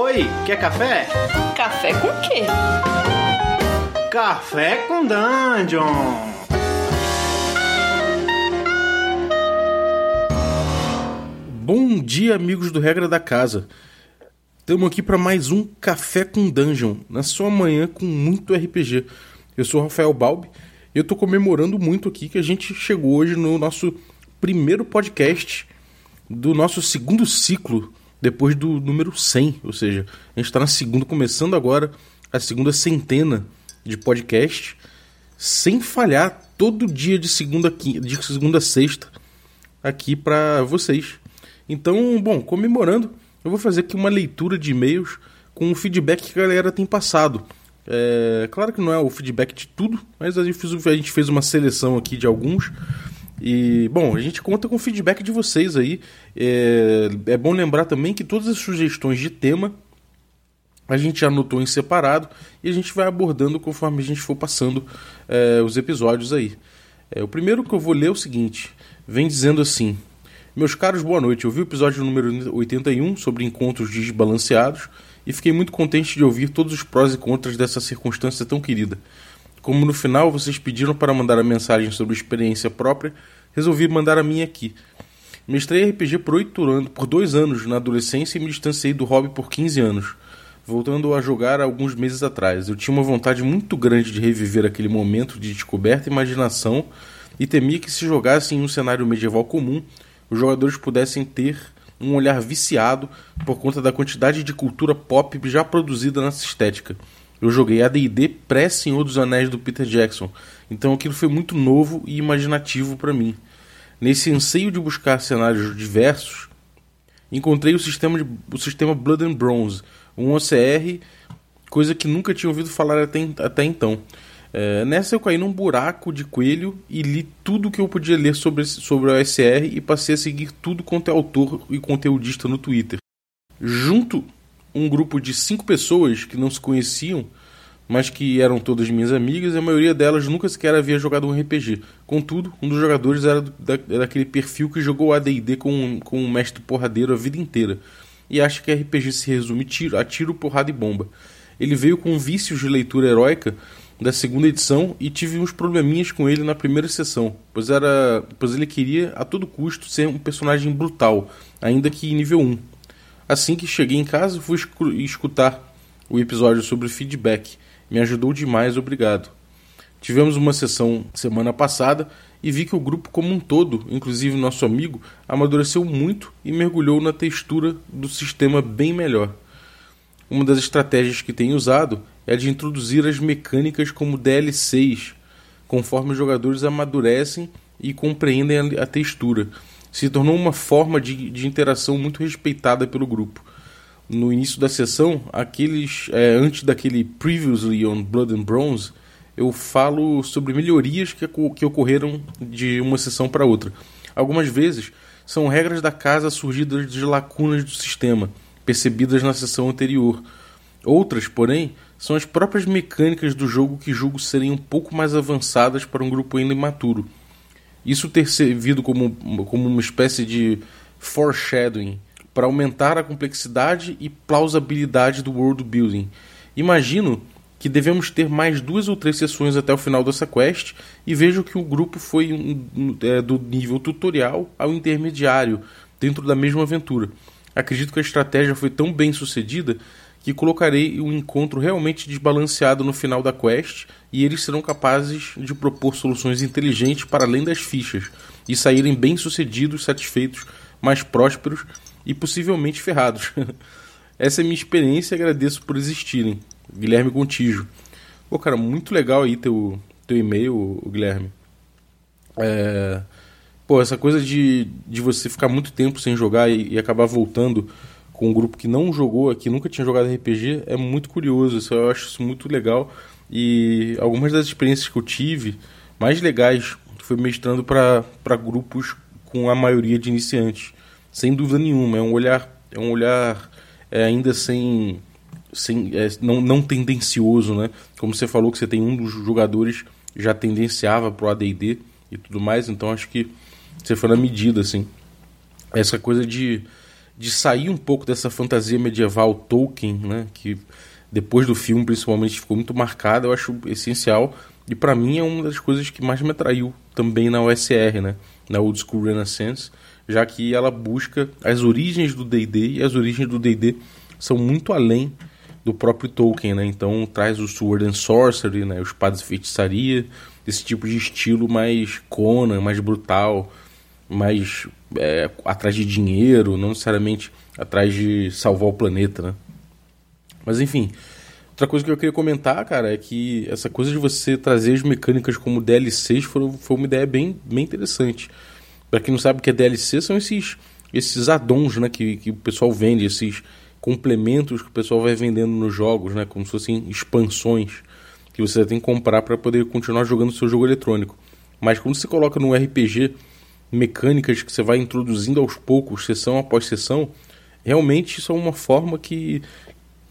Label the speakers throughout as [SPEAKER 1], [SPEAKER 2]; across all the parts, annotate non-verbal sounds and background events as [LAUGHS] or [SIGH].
[SPEAKER 1] Oi, quer café?
[SPEAKER 2] Café com quê?
[SPEAKER 1] Café com Dungeon!
[SPEAKER 3] Bom dia, amigos do Regra da Casa. Estamos aqui para mais um Café com Dungeon, na sua manhã com muito RPG. Eu sou Rafael Balbi e eu estou comemorando muito aqui que a gente chegou hoje no nosso primeiro podcast do nosso segundo ciclo, depois do número 100. Ou seja, a gente está na segunda, começando agora a segunda centena de podcast, sem falhar todo dia de segunda, de segunda a sexta aqui para vocês. Então, bom, comemorando, eu vou fazer aqui uma leitura de e-mails com o feedback que a galera tem passado. É, claro que não é o feedback de tudo, mas a gente, fez, a gente fez uma seleção aqui de alguns. E, bom, a gente conta com o feedback de vocês aí. É, é bom lembrar também que todas as sugestões de tema a gente anotou em separado e a gente vai abordando conforme a gente for passando é, os episódios aí. É, o primeiro que eu vou ler é o seguinte: vem dizendo assim. Meus caros, boa noite. Eu vi o episódio número 81 sobre encontros desbalanceados e fiquei muito contente de ouvir todos os prós e contras dessa circunstância tão querida. Como no final vocês pediram para mandar a mensagem sobre experiência própria, resolvi mandar a minha aqui. Mestrei RPG por, oito anos, por dois anos na adolescência e me distanciei do hobby por 15 anos, voltando a jogar alguns meses atrás. Eu tinha uma vontade muito grande de reviver aquele momento de descoberta e imaginação e temia que se jogasse em um cenário medieval comum, os jogadores pudessem ter um olhar viciado por conta da quantidade de cultura pop já produzida nessa estética. Eu joguei AD&D pré-Senhor dos Anéis do Peter Jackson, então aquilo foi muito novo e imaginativo para mim. Nesse anseio de buscar cenários diversos, encontrei o sistema, de, o sistema Blood and Bronze, um OCR, coisa que nunca tinha ouvido falar até, até então. É, nessa eu caí num buraco de coelho e li tudo que eu podia ler sobre, sobre o OSR e passei a seguir tudo quanto é autor e conteudista no Twitter. Junto um grupo de cinco pessoas que não se conheciam, mas que eram todas minhas amigas, e a maioria delas nunca sequer havia jogado um RPG. Contudo, um dos jogadores era da, daquele perfil que jogou AD&D com, com um mestre porradeiro a vida inteira, e acha que RPG se resume tiro, a tiro, porrada e bomba. Ele veio com vícios de leitura heróica da segunda edição e tive uns probleminhas com ele na primeira sessão, pois, era, pois ele queria a todo custo ser um personagem brutal, ainda que nível 1. Assim que cheguei em casa, fui escutar o episódio sobre feedback. Me ajudou demais, obrigado. Tivemos uma sessão semana passada e vi que o grupo como um todo, inclusive nosso amigo, amadureceu muito e mergulhou na textura do sistema bem melhor. Uma das estratégias que tenho usado é a de introduzir as mecânicas como DLCs, conforme os jogadores amadurecem e compreendem a, textura. Se tornou uma forma de, de interação muito respeitada pelo grupo. No início da sessão, aqueles é, antes daquele Previously on Blood and Bronze, eu falo sobre melhorias que, que ocorreram de uma sessão para outra. Algumas vezes são regras da casa surgidas de lacunas do sistema, percebidas na sessão anterior. Outras, porém, são as próprias mecânicas do jogo que julgo serem um pouco mais avançadas para um grupo ainda imaturo. Isso ter servido como, como uma espécie de foreshadowing para aumentar a complexidade e plausibilidade do world building. Imagino que devemos ter mais duas ou três sessões até o final dessa quest e vejo que o grupo foi um, é, do nível tutorial ao intermediário dentro da mesma aventura. Acredito que a estratégia foi tão bem sucedida que colocarei um encontro realmente desbalanceado no final da quest e eles serão capazes de propor soluções inteligentes para além das fichas e saírem bem sucedidos, satisfeitos, mais prósperos e possivelmente ferrados. [LAUGHS] Essa é minha experiência e agradeço por existirem. Guilherme Gontijo. Pô, cara, muito legal aí teu, teu e-mail, Guilherme. É... Pô, essa coisa de, de você ficar muito tempo sem jogar e, e acabar voltando com um grupo que não jogou aqui, nunca tinha jogado RPG, é muito curioso. Eu acho isso muito legal. E algumas das experiências que eu tive, mais legais, foi mestrando para grupos com a maioria de iniciantes. Sem dúvida nenhuma. É um olhar, é um olhar é, ainda sem. sem é, não, não tendencioso, né? Como você falou que você tem um dos jogadores já tendenciava para o ADD e tudo mais, então acho que você foi na medida, assim. Essa coisa de de sair um pouco dessa fantasia medieval Tolkien, né, que depois do filme principalmente ficou muito marcada, eu acho essencial e para mim é uma das coisas que mais me atraiu também na OSR, né, na Old School Renaissance, já que ela busca as origens do D&D e as origens do D&D são muito além do próprio Tolkien, né? Então traz o Sword and Sorcery, né? Os espadas de feitiçaria, esse tipo de estilo mais Conan, mais brutal, mais é, atrás de dinheiro, não necessariamente atrás de salvar o planeta, né? Mas enfim, outra coisa que eu queria comentar, cara, é que essa coisa de você trazer as mecânicas como DLCs foi, foi uma ideia bem, bem interessante. Para quem não sabe o que é DLC, são esses esses addons, né, que, que o pessoal vende, esses complementos que o pessoal vai vendendo nos jogos, né, como se fossem expansões que você tem que comprar para poder continuar jogando seu jogo eletrônico. Mas quando você coloca no RPG mecânicas que você vai introduzindo aos poucos, sessão após sessão, realmente isso é uma forma que,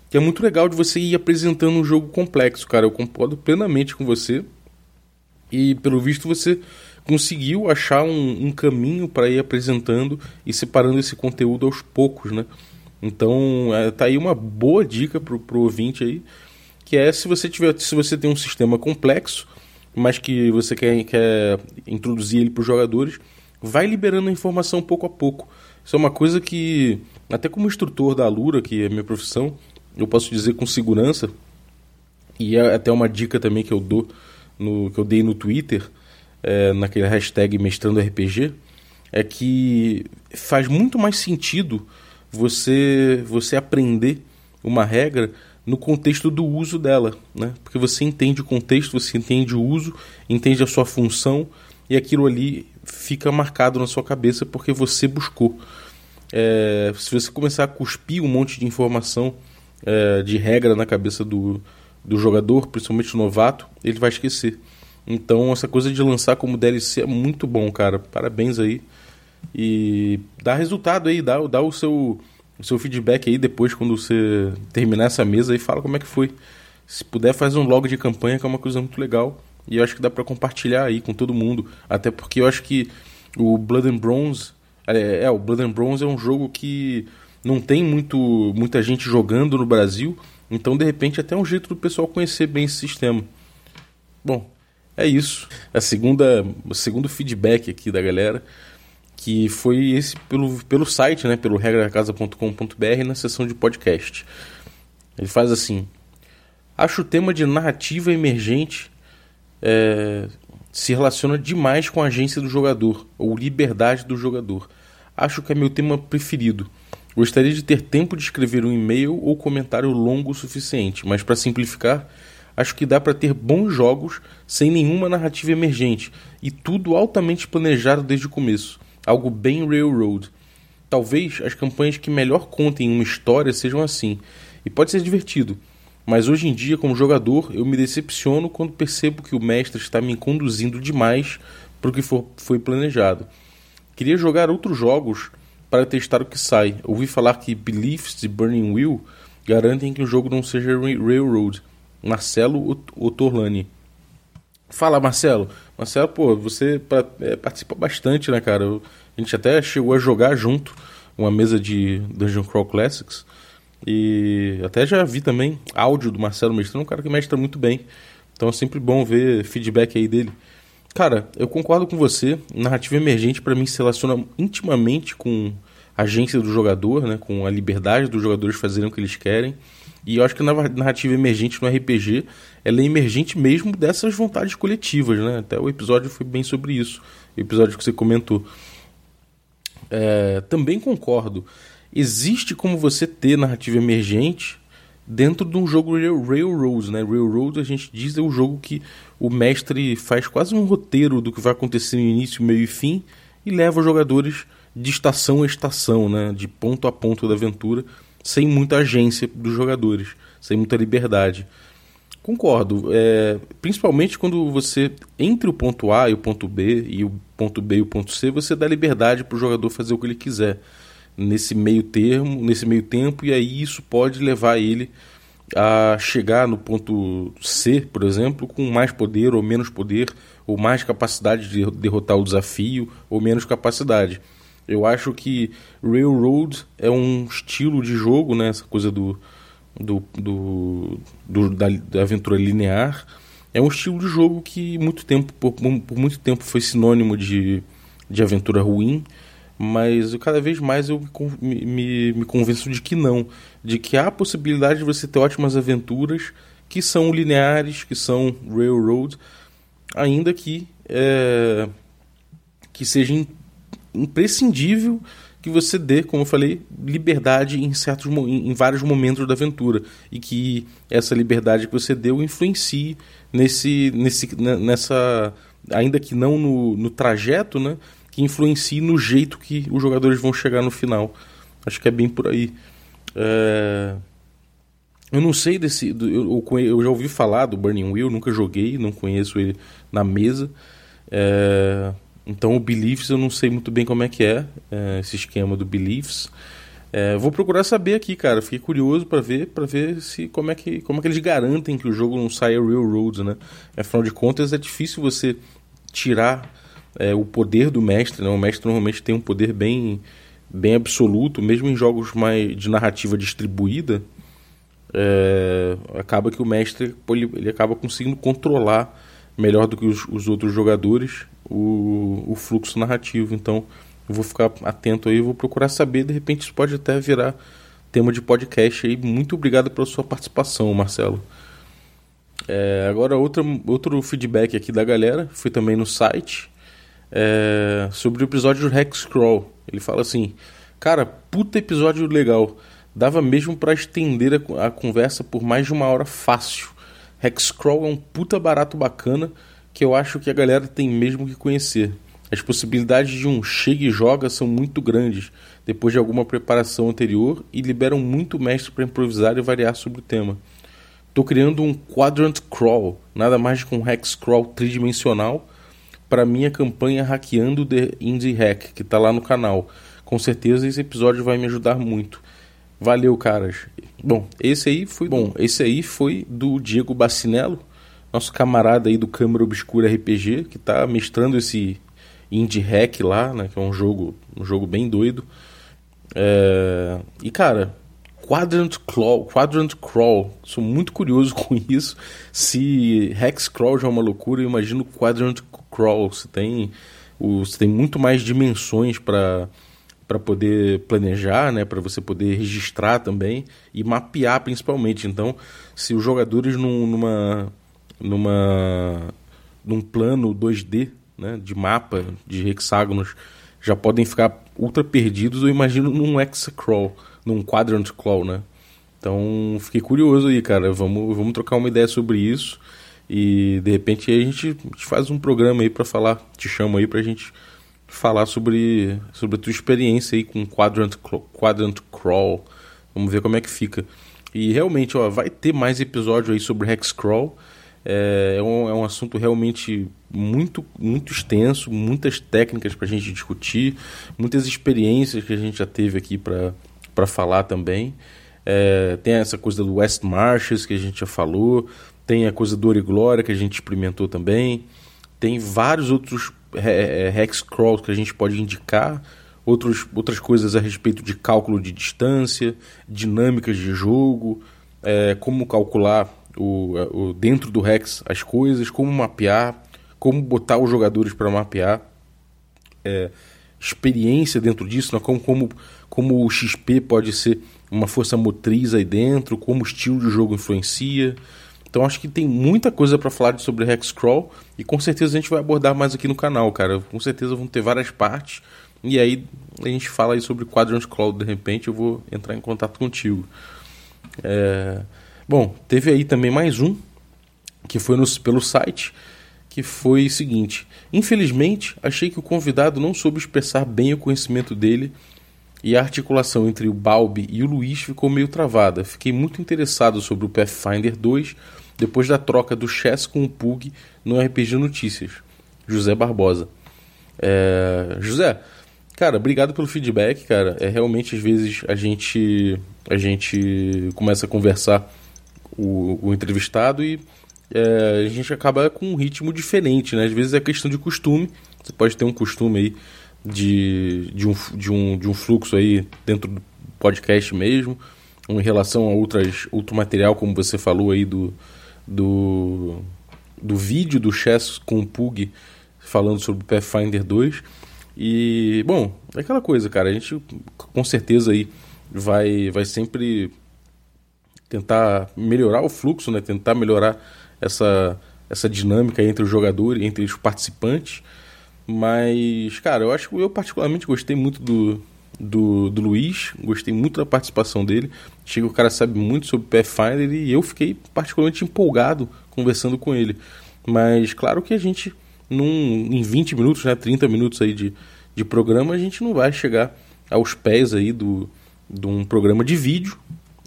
[SPEAKER 3] que é muito legal de você ir apresentando um jogo complexo, cara. Eu concordo plenamente com você. E pelo visto você conseguiu achar um, um caminho para ir apresentando e separando esse conteúdo aos poucos, né? Então, é, tá aí uma boa dica pro, pro ouvinte aí, que é se você tiver, se você tem um sistema complexo, mas que você quer, quer introduzir ele para os jogadores, vai liberando a informação pouco a pouco. Isso é uma coisa que, até como instrutor da Alura, que é minha profissão, eu posso dizer com segurança, e é até uma dica também que eu dou, no, que eu dei no Twitter, é, naquele hashtag Mestrando RPG, é que faz muito mais sentido você, você aprender uma regra no contexto do uso dela, né? Porque você entende o contexto, você entende o uso, entende a sua função e aquilo ali fica marcado na sua cabeça porque você buscou. É, se você começar a cuspir um monte de informação é, de regra na cabeça do, do jogador, principalmente o novato, ele vai esquecer. Então, essa coisa de lançar como DLC é muito bom, cara. Parabéns aí. E dá resultado aí, dá, dá o, seu, o seu feedback aí depois, quando você terminar essa mesa e fala como é que foi. Se puder, faz um log de campanha, que é uma coisa muito legal. E eu acho que dá para compartilhar aí com todo mundo. Até porque eu acho que o Blood and Bronze. É, é, o Blood and Bronze é um jogo que não tem muito, muita gente jogando no Brasil. Então, de repente, até é um jeito do pessoal conhecer bem esse sistema. Bom, é isso. A segunda, o segundo feedback aqui da galera, que foi esse pelo, pelo site, né, pelo regracasa.com.br na seção de podcast. Ele faz assim: Acho o tema de narrativa emergente é, se relaciona demais com a agência do jogador ou liberdade do jogador. Acho que é meu tema preferido. Gostaria de ter tempo de escrever um e-mail ou comentário longo o suficiente, mas para simplificar, acho que dá para ter bons jogos sem nenhuma narrativa emergente e tudo altamente planejado desde o começo, algo bem railroad. Talvez as campanhas que melhor contem uma história sejam assim, e pode ser divertido, mas hoje em dia, como jogador, eu me decepciono quando percebo que o mestre está me conduzindo demais para o que for, foi planejado. Queria jogar outros jogos para testar o que sai. Ouvi falar que Beliefs e Burning Wheel garantem que o jogo não seja Railroad. Marcelo Otorlani. Fala, Marcelo. Marcelo, pô, você é, participa bastante, né, cara? A gente até chegou a jogar junto uma mesa de Dungeon Crawl Classics. E até já vi também áudio do Marcelo Mestrão, um cara que mestra muito bem. Então é sempre bom ver feedback aí dele. Cara, eu concordo com você. Narrativa emergente para mim se relaciona intimamente com a agência do jogador, né, com a liberdade dos jogadores fazerem o que eles querem. E eu acho que na narrativa emergente no RPG, ela é emergente mesmo dessas vontades coletivas, né? Até o episódio foi bem sobre isso, o episódio que você comentou. É, também concordo existe como você ter narrativa emergente dentro de um jogo Railroad, né? Railroad a gente diz é o jogo que o mestre faz quase um roteiro do que vai acontecer no início, meio e fim e leva os jogadores de estação a estação, né? De ponto a ponto da aventura, sem muita agência dos jogadores, sem muita liberdade. Concordo, é, principalmente quando você entre o ponto A e o ponto B e o ponto B e o ponto C, você dá liberdade para o jogador fazer o que ele quiser nesse meio termo, nesse meio tempo, e aí isso pode levar ele a chegar no ponto C, por exemplo, com mais poder ou menos poder, ou mais capacidade de derrotar o desafio ou menos capacidade. Eu acho que Railroad é um estilo de jogo, né? Essa coisa do, do, do, do da, da, aventura linear. É um estilo de jogo que muito tempo, por, por muito tempo foi sinônimo de, de aventura ruim, mas cada vez mais eu me, me, me convenço de que não. De que há a possibilidade de você ter ótimas aventuras que são lineares, que são railroad, ainda que, é, que seja imprescindível que você dê, como eu falei, liberdade em certos em, vários momentos da aventura e que essa liberdade que você deu influencie nesse, nesse nessa ainda que não no, no trajeto, né, que influencie no jeito que os jogadores vão chegar no final. Acho que é bem por aí. É... Eu não sei desse. Eu, eu, já ouvi falar do Burning Wheel, nunca joguei, não conheço ele na mesa. É... Então o Beliefs eu não sei muito bem como é que é, é esse esquema do Beliefs. É, vou procurar saber aqui, cara. Fiquei curioso para ver, para ver se como é que como é que eles garantem que o jogo não saia railroads, né? Afinal de contas é difícil você tirar é, o poder do mestre, né? O mestre normalmente tem um poder bem bem absoluto, mesmo em jogos mais de narrativa distribuída. É, acaba que o mestre ele, ele acaba conseguindo controlar melhor do que os, os outros jogadores o, o fluxo narrativo. Então eu vou ficar atento aí, vou procurar saber, de repente isso pode até virar tema de podcast aí. Muito obrigado pela sua participação, Marcelo. É, agora outra, outro feedback aqui da galera, foi também no site, é, sobre o episódio Hexcrawl. Ele fala assim, cara, puta episódio legal. Dava mesmo para estender a, a, conversa por mais de uma hora fácil. Hexcrawl é um puta barato bacana que eu acho que a galera tem mesmo que conhecer. As possibilidades de um chega e joga são muito grandes, depois de alguma preparação anterior, e liberam muito mestre para improvisar e variar sobre o tema. Estou criando um Quadrant Crawl, nada mais que um Hex Crawl tridimensional, para minha campanha Hackeando the Indie Hack, que está lá no canal. Com certeza esse episódio vai me ajudar muito. Valeu, caras. Bom, esse aí foi bom. Esse aí foi do Diego Bacinello nosso camarada aí do Câmara Obscura RPG, que está mestrando esse Indie Hack lá, né? Que é um jogo, um jogo bem doido. É... E cara, Quadrant Crawl, Quadrant Crawl, sou muito curioso [LAUGHS] com isso. Se Hex Crawl já é uma loucura, eu imagino Quadrant Crawl. Você tem, o, tem muito mais dimensões para para poder planejar, né, para você poder registrar também e mapear principalmente. Então, se os jogadores num, numa numa num plano 2D, né, de mapa de hexágonos, já podem ficar ultra perdidos, eu imagino num hexacrawl, num quadrant crawl, né? Então, fiquei curioso aí, cara. Vamos, vamos trocar uma ideia sobre isso. E de repente a gente faz um programa aí para falar, te chamo aí pra gente falar sobre, sobre a tua experiência aí com Quadrant, Quadrant Crawl. Vamos ver como é que fica. E realmente, ó, vai ter mais episódio aí sobre Hexcrawl. É, é, um, é um assunto realmente muito, muito extenso, muitas técnicas para a gente discutir, muitas experiências que a gente já teve aqui para falar também. É, tem essa coisa do West Marches que a gente já falou, tem a coisa do Glória que a gente experimentou também, tem vários outros é, é, hex crawls que a gente pode indicar, outros, outras coisas a respeito de cálculo de distância, dinâmicas de jogo, é, como calcular o, o, dentro do Rex as coisas, como mapear, como botar os jogadores para mapear, é, experiência dentro disso, né? como, como, como o XP pode ser uma força motriz aí dentro, como o estilo de jogo influencia. Então acho que tem muita coisa para falar sobre Hexcrawl e com certeza a gente vai abordar mais aqui no canal, cara. Com certeza vão ter várias partes e aí a gente fala aí sobre Quadrant Crawl de repente eu vou entrar em contato contigo. É... Bom, teve aí também mais um, que foi pelo site, que foi o seguinte: Infelizmente, achei que o convidado não soube expressar bem o conhecimento dele e a articulação entre o Balbi e o Luiz ficou meio travada. Fiquei muito interessado sobre o Pathfinder 2 depois da troca do Chess com o Pug no RPG Notícias. José Barbosa. É... José, cara, obrigado pelo feedback, cara. É realmente às vezes a gente a gente começa a conversar o, o entrevistado e é, a gente acaba com um ritmo diferente, né? Às vezes é questão de costume, você pode ter um costume aí de, de, um, de, um, de um fluxo aí dentro do podcast mesmo, em relação a outras, outro material, como você falou aí do, do, do vídeo do Chess com o Pug falando sobre Pathfinder 2. E, bom, é aquela coisa, cara, a gente com certeza aí vai, vai sempre tentar melhorar o fluxo, né? Tentar melhorar essa, essa dinâmica entre os jogadores, entre os participantes. Mas, cara, eu acho que eu particularmente gostei muito do, do, do Luiz, gostei muito da participação dele. Chega o cara sabe muito sobre Pathfinder e eu fiquei particularmente empolgado conversando com ele. Mas claro que a gente, num, em 20 minutos, né, 30 minutos aí de, de programa, a gente não vai chegar aos pés aí do, de um programa de vídeo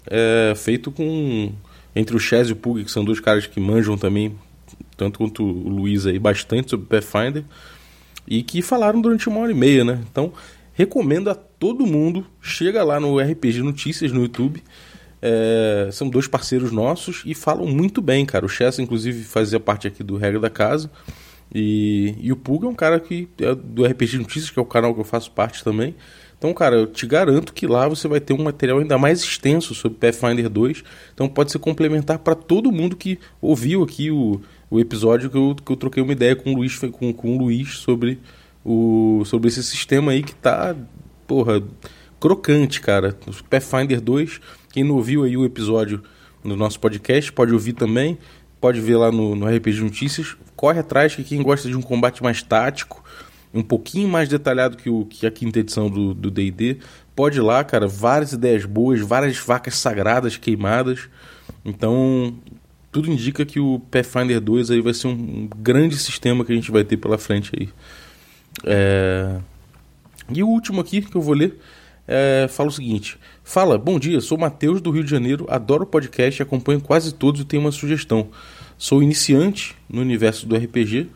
[SPEAKER 3] é, feito com entre o Chaz e o Pug, que são dois caras que manjam também, tanto quanto o Luiz aí, bastante sobre Pathfinder, e que falaram durante uma hora e meia, né? Então, recomendo a todo mundo, chega lá no RPG Notícias no YouTube, é, são dois parceiros nossos e falam muito bem, cara. O Chess, inclusive, fazia parte aqui do Regra da Casa. E, e o Pug é um cara que é do RPG Notícias, que é o canal que eu faço parte também. Então, cara, eu te garanto que lá você vai ter um material ainda mais extenso sobre Pathfinder 2. Então pode ser complementar para todo mundo que ouviu aqui o, o episódio que eu, que eu troquei uma ideia com o Luiz, com, com o Luiz sobre, o, sobre esse sistema aí que tá, porra, crocante, cara. O Pathfinder 2, quem não ouviu aí o episódio no nosso podcast, pode ouvir também. Pode ver lá no, no RPG Notícias. Corre atrás que quem gosta de um combate mais tático, um pouquinho mais detalhado que, o, que a quinta edição do D&D, pode ir lá, cara, várias ideias boas, várias vacas sagradas queimadas. Então, tudo indica que o Pathfinder 2 aí vai ser um, grande sistema que a gente vai ter pela frente aí. É... E o último aqui que eu vou ler é, fala o seguinte: Fala, bom dia, sou Matheus do Rio de Janeiro, adoro podcast, acompanho quase todos e tenho uma sugestão. Sou iniciante no universo do RPG,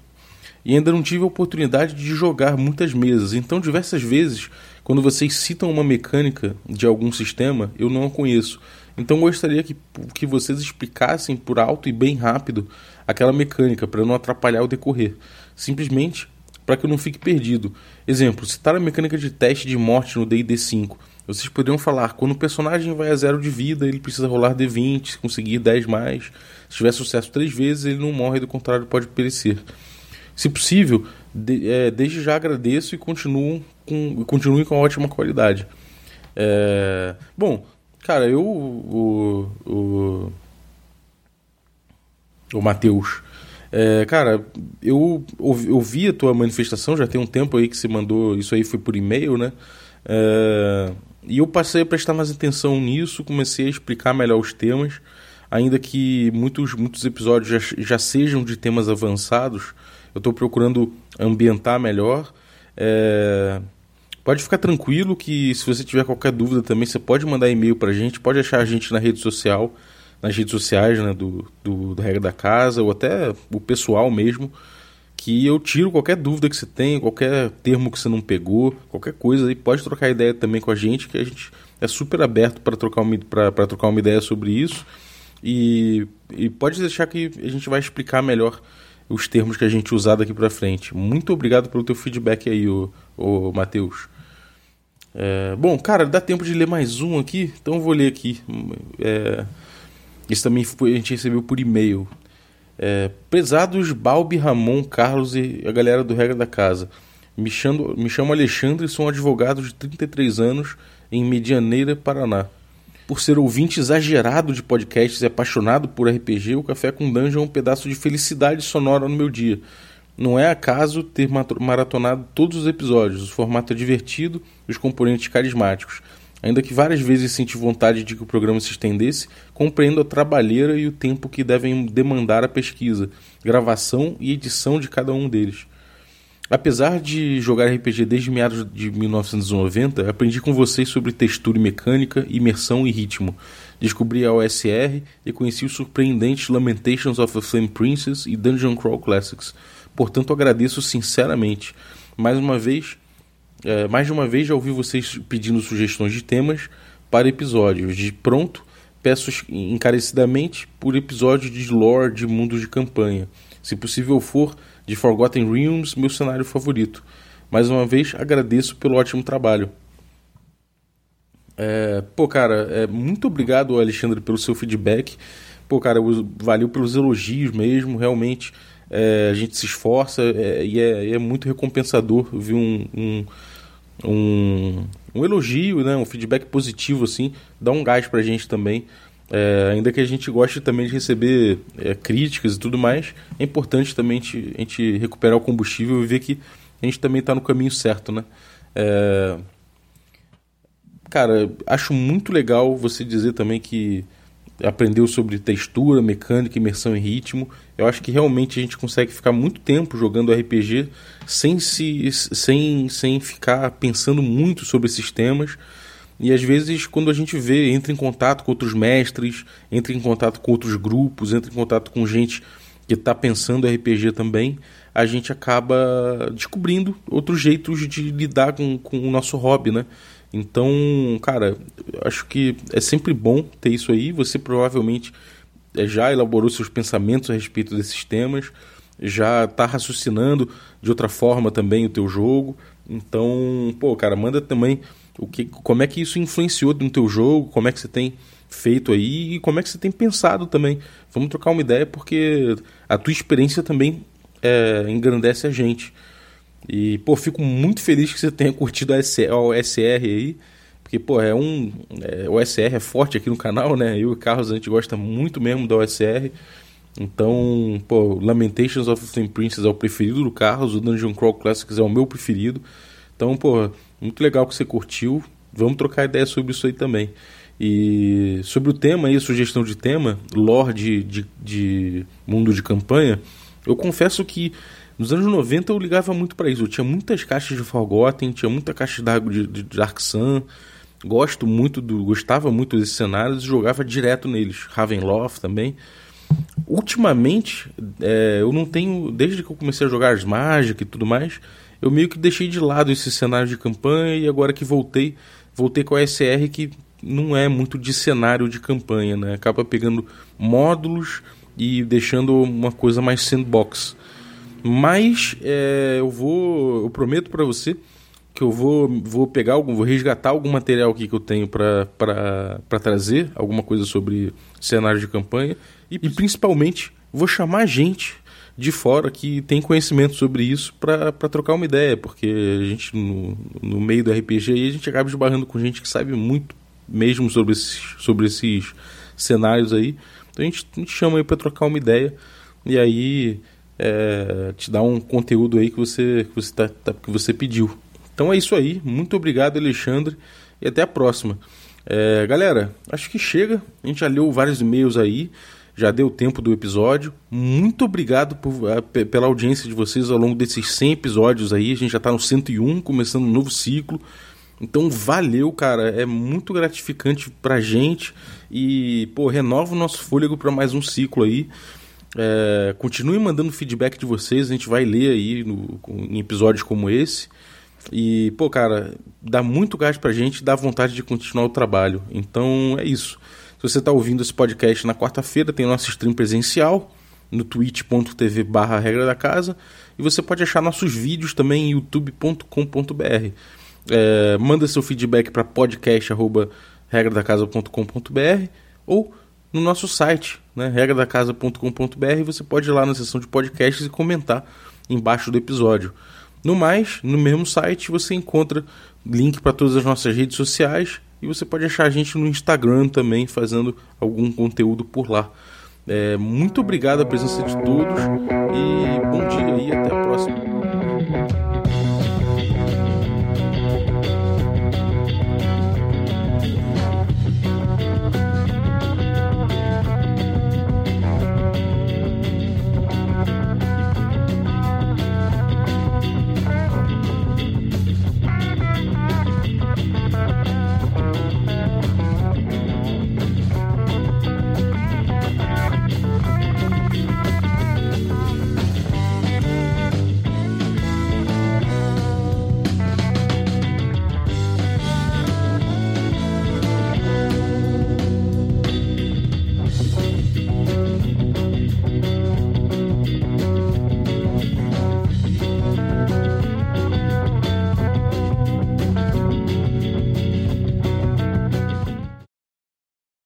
[SPEAKER 3] e ainda não tive a oportunidade de jogar muitas mesas. Então, diversas vezes, quando vocês citam uma mecânica de algum sistema, eu não a conheço. Então, gostaria que, que vocês explicassem por alto e bem rápido aquela mecânica para não atrapalhar o decorrer. Simplesmente para que eu não fique perdido. Exemplo, citar a mecânica de teste de morte no D&D 5. Vocês poderiam falar, quando o personagem vai a zero de vida, ele precisa rolar D20, conseguir 10 mais. Se tiver sucesso três vezes, ele não morre, do contrário, pode perecer. Se possível, de, é, desde já agradeço e continuo com, continue com ótima qualidade. É, bom, cara, eu. O, o, o Matheus. É, cara, eu ouvi a tua manifestação, já tem um tempo aí que você mandou, isso aí foi por e-mail, né? É, e eu passei a prestar mais atenção nisso, comecei a explicar melhor os temas, ainda que muitos, muitos episódios já, já sejam de temas avançados, eu estou procurando ambientar melhor. É... Pode ficar tranquilo que se você tiver qualquer dúvida também, você pode mandar e-mail para a gente, pode achar a gente na rede social, nas redes sociais né, do, do, do Regra da Casa, ou até o pessoal mesmo, que eu tiro qualquer dúvida que você tem, qualquer termo que você não pegou, qualquer coisa, e pode trocar ideia também com a gente, que a gente é super aberto para trocar, uma, trocar uma ideia sobre isso. E, e pode deixar que a gente vai explicar melhor os termos que a gente usar daqui para frente. Muito obrigado pelo teu feedback aí, o, o Matheus. É, bom, cara, dá tempo de ler mais um aqui, então eu vou ler aqui. É, esse também foi, a gente recebeu por e-mail. É, Prezados Balbi, Ramon, Carlos e a galera do Regra da Casa. Me chamo, me chamo Alexandre e sou um advogado de 33 anos em Medianeira, Paraná. Por ser ouvinte exagerado de podcasts e apaixonado por RPG, o Café com Dungeon é um pedaço de felicidade sonora no meu dia. Não é acaso ter maratonado todos os episódios, o formato é divertido os componentes carismáticos. Ainda que várias vezes senti vontade de que o programa se estendesse, compreendo a trabalheira e o tempo que devem demandar a pesquisa, gravação e edição de cada um deles. Apesar de jogar RPG desde meados de 1990, aprendi com vocês sobre textura e mecânica, imersão e ritmo. Descobri a OSR e conheci os surpreendentes Lamentations of a Flame Princess e Dungeon Crawl Classics. Portanto, agradeço sinceramente. Mais uma vez, é, mais de uma vez já ouvi vocês pedindo sugestões de temas para episódios. De pronto, peço encarecidamente por episódio de lore de mundos de campanha. Se possível for, de Forgotten Realms, meu cenário favorito. Mais uma vez, agradeço pelo ótimo trabalho. É, pô, cara, é, muito obrigado, Alexandre, pelo seu feedback. Pô, cara, valeu pelos elogios mesmo, realmente. É, a gente se esforça é, e é, é, muito recompensador ver um, um, um, um, elogio, né, um feedback positivo, assim, dá um gás pra gente também. É, ainda que a gente goste também de receber é, críticas e tudo mais, é importante também a gente, recuperar o combustível e ver que a gente também está no caminho certo, né? É... Cara, acho muito legal você dizer também que aprendeu sobre textura, mecânica, imersão em ritmo. Eu acho que realmente a gente consegue ficar muito tempo jogando RPG sem se sem, sem ficar pensando muito sobre esses temas. E às vezes, quando a gente vê, entra em contato com outros mestres, entra em contato com outros grupos, entra em contato com gente que está pensando RPG também, a gente acaba descobrindo outros jeitos de lidar com, com o nosso hobby, né? Então, cara, acho que é sempre bom ter isso aí. Você provavelmente é, já elaborou seus pensamentos a respeito desses temas, já está raciocinando de outra forma também o teu jogo. Então, pô, cara, manda também o que, como é que isso influenciou no teu jogo, como é que você tem feito aí e como é que você tem pensado também. Vamos trocar uma ideia porque a tua experiência também é, engrandece a gente. E, pô, fico muito feliz que você tenha curtido a OSR aí. Porque, pô, é um. É, OSR é forte aqui no canal, né? Eu e o Carlos a gente gosta muito mesmo da OSR. Então, pô, Lamentations of the Princess é o preferido do Carlos, o Dungeon Crawl Classics é o meu preferido. Então, pô, muito legal que você curtiu. Vamos trocar ideia sobre isso aí também. E sobre o tema aí, sugestão de tema, lore de, de mundo de campanha, eu confesso que nos anos 90 eu ligava muito para isso. Eu tinha muitas caixas de Forgotten, tinha muita caixa de, de Dark Sun. Gosto muito do, gostava muito desses cenários e jogava direto neles. Ravenloft também. Ultimamente, é, eu não tenho, desde que eu comecei a jogar as Magic e tudo mais, eu meio que deixei de lado esse cenário de campanha e agora que voltei, voltei com a SR que não é muito de cenário de campanha, né? Acaba pegando módulos e deixando uma coisa mais sandbox. Mas é, eu vou, eu prometo para você que eu vou, vou pegar algum, vou resgatar algum material aqui que eu tenho para trazer, alguma coisa sobre cenário de campanha. E, e principalmente vou chamar gente de fora que tem conhecimento sobre isso para trocar uma ideia, porque a gente no, no meio do RPG aí, a gente acaba esbarrando com gente que sabe muito mesmo sobre esses, sobre esses cenários aí. Então a gente, a gente chama aí para trocar uma ideia. E aí é, te dar um conteúdo aí que você, que, você tá, tá, que você pediu. Então é isso aí. Muito obrigado, Alexandre, e até a próxima. É, galera, acho que chega. A gente já leu vários e-mails aí, já deu tempo do episódio. Muito obrigado por, pela audiência de vocês ao longo desses 100 episódios aí. A gente já está no 101, começando um novo ciclo. Então valeu, cara, é muito gratificante pra gente e, pô, renova o nosso fôlego para mais um ciclo aí. É, continue mandando feedback de vocês, a gente vai ler aí no, em episódios como esse. E, pô, cara, dá muito gás pra gente, dá vontade de continuar o trabalho. Então é isso. Se você está ouvindo esse podcast na quarta-feira, tem nosso stream presencial no twitch.tv barra regra da casa e você pode achar nossos vídeos também em youtube.com.br. É, manda seu feedback para podcast@regradacasa.com.br ou no nosso site, né, regradacasa.com.br, você pode ir lá na seção de podcasts e comentar embaixo do episódio. No mais, no mesmo site você encontra link para todas as nossas redes sociais e você pode achar a gente no Instagram também fazendo algum conteúdo por lá. É, muito obrigado a presença de todos e bom dia e até a próxima.